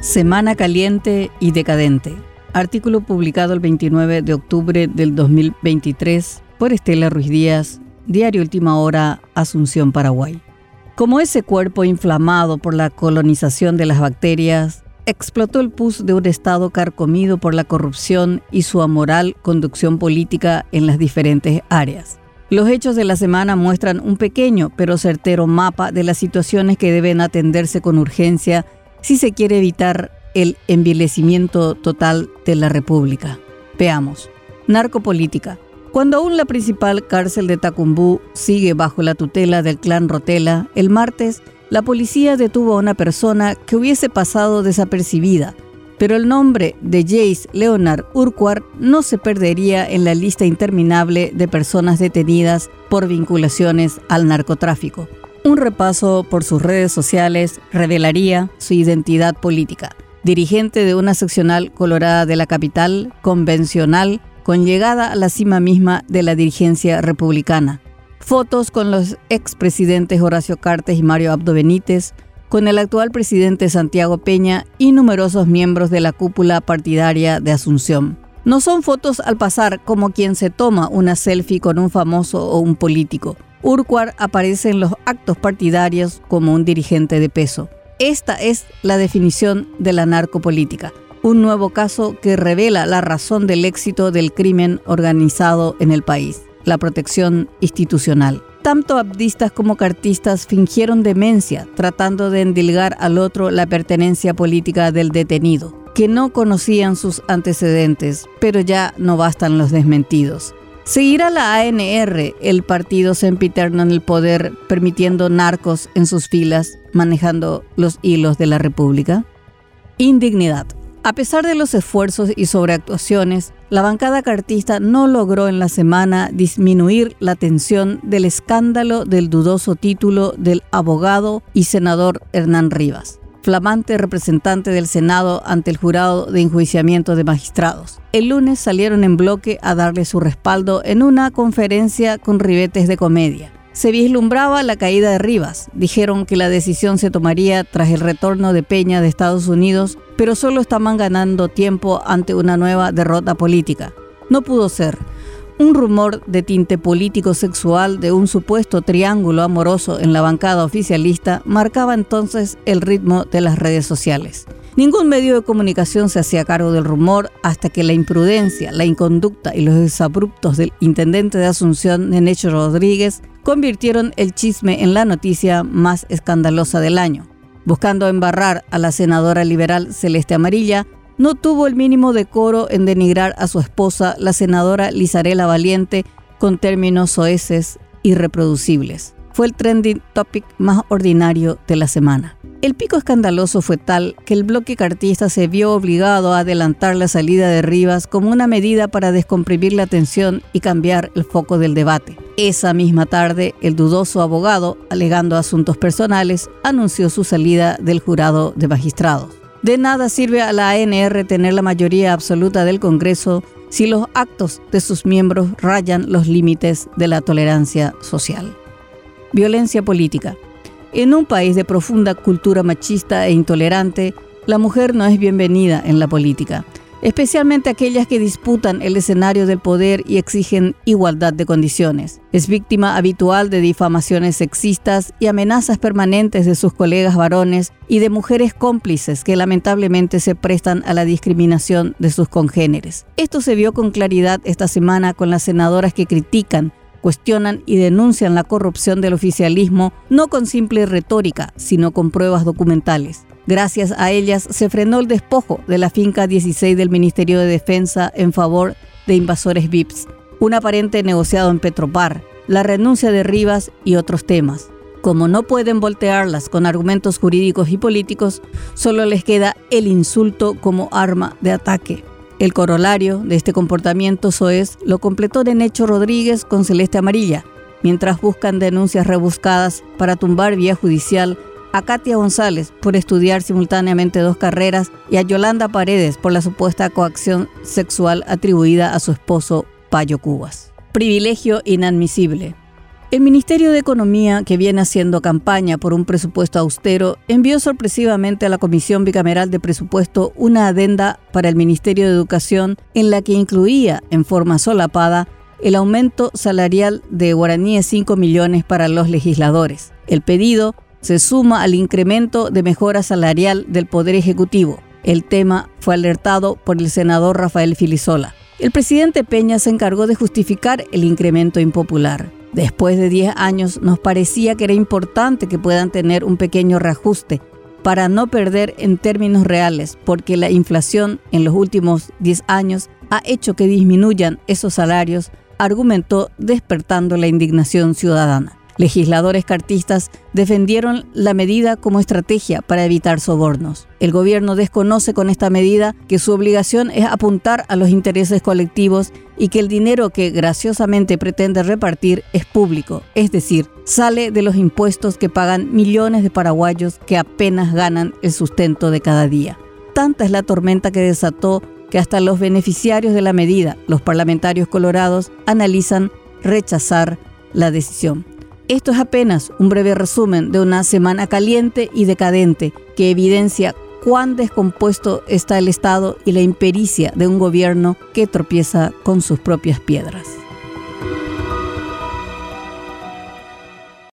Semana caliente y decadente. Artículo publicado el 29 de octubre del 2023 por Estela Ruiz Díaz, Diario Última Hora, Asunción, Paraguay. Como ese cuerpo inflamado por la colonización de las bacterias, explotó el pus de un Estado carcomido por la corrupción y su amoral conducción política en las diferentes áreas. Los hechos de la semana muestran un pequeño pero certero mapa de las situaciones que deben atenderse con urgencia si se quiere evitar el envilecimiento total de la República. Veamos. Narcopolítica. Cuando aún la principal cárcel de Tacumbú sigue bajo la tutela del clan Rotela, el martes la policía detuvo a una persona que hubiese pasado desapercibida, pero el nombre de Jace Leonard Urquhart no se perdería en la lista interminable de personas detenidas por vinculaciones al narcotráfico. Un repaso por sus redes sociales revelaría su identidad política. Dirigente de una seccional colorada de la capital, convencional, con llegada a la cima misma de la dirigencia republicana. Fotos con los expresidentes Horacio Cartes y Mario Abdo Benítez, con el actual presidente Santiago Peña y numerosos miembros de la cúpula partidaria de Asunción. No son fotos al pasar como quien se toma una selfie con un famoso o un político. Urquhart aparece en los actos partidarios como un dirigente de peso. Esta es la definición de la narcopolítica, un nuevo caso que revela la razón del éxito del crimen organizado en el país, la protección institucional. Tanto abdistas como cartistas fingieron demencia tratando de endilgar al otro la pertenencia política del detenido, que no conocían sus antecedentes, pero ya no bastan los desmentidos. ¿Seguirá la ANR, el partido sempiterno en el poder, permitiendo narcos en sus filas, manejando los hilos de la República? Indignidad. A pesar de los esfuerzos y sobreactuaciones, la bancada cartista no logró en la semana disminuir la tensión del escándalo del dudoso título del abogado y senador Hernán Rivas flamante representante del Senado ante el jurado de enjuiciamiento de magistrados. El lunes salieron en bloque a darle su respaldo en una conferencia con ribetes de comedia. Se vislumbraba la caída de Rivas. Dijeron que la decisión se tomaría tras el retorno de Peña de Estados Unidos, pero solo estaban ganando tiempo ante una nueva derrota política. No pudo ser. Un rumor de tinte político sexual de un supuesto triángulo amoroso en la bancada oficialista marcaba entonces el ritmo de las redes sociales. Ningún medio de comunicación se hacía cargo del rumor hasta que la imprudencia, la inconducta y los desabruptos del intendente de Asunción, Nenecho Rodríguez, convirtieron el chisme en la noticia más escandalosa del año. Buscando embarrar a la senadora liberal Celeste Amarilla, no tuvo el mínimo decoro en denigrar a su esposa, la senadora Lizarela Valiente, con términos soeces irreproducibles. Fue el trending topic más ordinario de la semana. El pico escandaloso fue tal que el bloque cartista se vio obligado a adelantar la salida de Rivas como una medida para descomprimir la tensión y cambiar el foco del debate. Esa misma tarde, el dudoso abogado, alegando asuntos personales, anunció su salida del jurado de magistrados. De nada sirve a la ANR tener la mayoría absoluta del Congreso si los actos de sus miembros rayan los límites de la tolerancia social. Violencia política. En un país de profunda cultura machista e intolerante, la mujer no es bienvenida en la política especialmente aquellas que disputan el escenario del poder y exigen igualdad de condiciones. Es víctima habitual de difamaciones sexistas y amenazas permanentes de sus colegas varones y de mujeres cómplices que lamentablemente se prestan a la discriminación de sus congéneres. Esto se vio con claridad esta semana con las senadoras que critican cuestionan y denuncian la corrupción del oficialismo no con simple retórica, sino con pruebas documentales. Gracias a ellas se frenó el despojo de la finca 16 del Ministerio de Defensa en favor de invasores VIPs, un aparente negociado en Petropar, la renuncia de Rivas y otros temas. Como no pueden voltearlas con argumentos jurídicos y políticos, solo les queda el insulto como arma de ataque. El corolario de este comportamiento soez lo completó Necho Rodríguez con Celeste Amarilla, mientras buscan denuncias rebuscadas para tumbar vía judicial a Katia González por estudiar simultáneamente dos carreras y a Yolanda Paredes por la supuesta coacción sexual atribuida a su esposo Payo Cubas. Privilegio inadmisible. El Ministerio de Economía, que viene haciendo campaña por un presupuesto austero, envió sorpresivamente a la Comisión Bicameral de Presupuesto una adenda para el Ministerio de Educación en la que incluía, en forma solapada, el aumento salarial de guaraníes 5 millones para los legisladores. El pedido se suma al incremento de mejora salarial del Poder Ejecutivo. El tema fue alertado por el senador Rafael Filisola. El presidente Peña se encargó de justificar el incremento impopular. Después de 10 años nos parecía que era importante que puedan tener un pequeño reajuste para no perder en términos reales, porque la inflación en los últimos 10 años ha hecho que disminuyan esos salarios, argumentó despertando la indignación ciudadana. Legisladores cartistas defendieron la medida como estrategia para evitar sobornos. El gobierno desconoce con esta medida que su obligación es apuntar a los intereses colectivos y que el dinero que graciosamente pretende repartir es público, es decir, sale de los impuestos que pagan millones de paraguayos que apenas ganan el sustento de cada día. Tanta es la tormenta que desató que hasta los beneficiarios de la medida, los parlamentarios colorados, analizan rechazar la decisión. Esto es apenas un breve resumen de una semana caliente y decadente que evidencia cuán descompuesto está el Estado y la impericia de un gobierno que tropieza con sus propias piedras.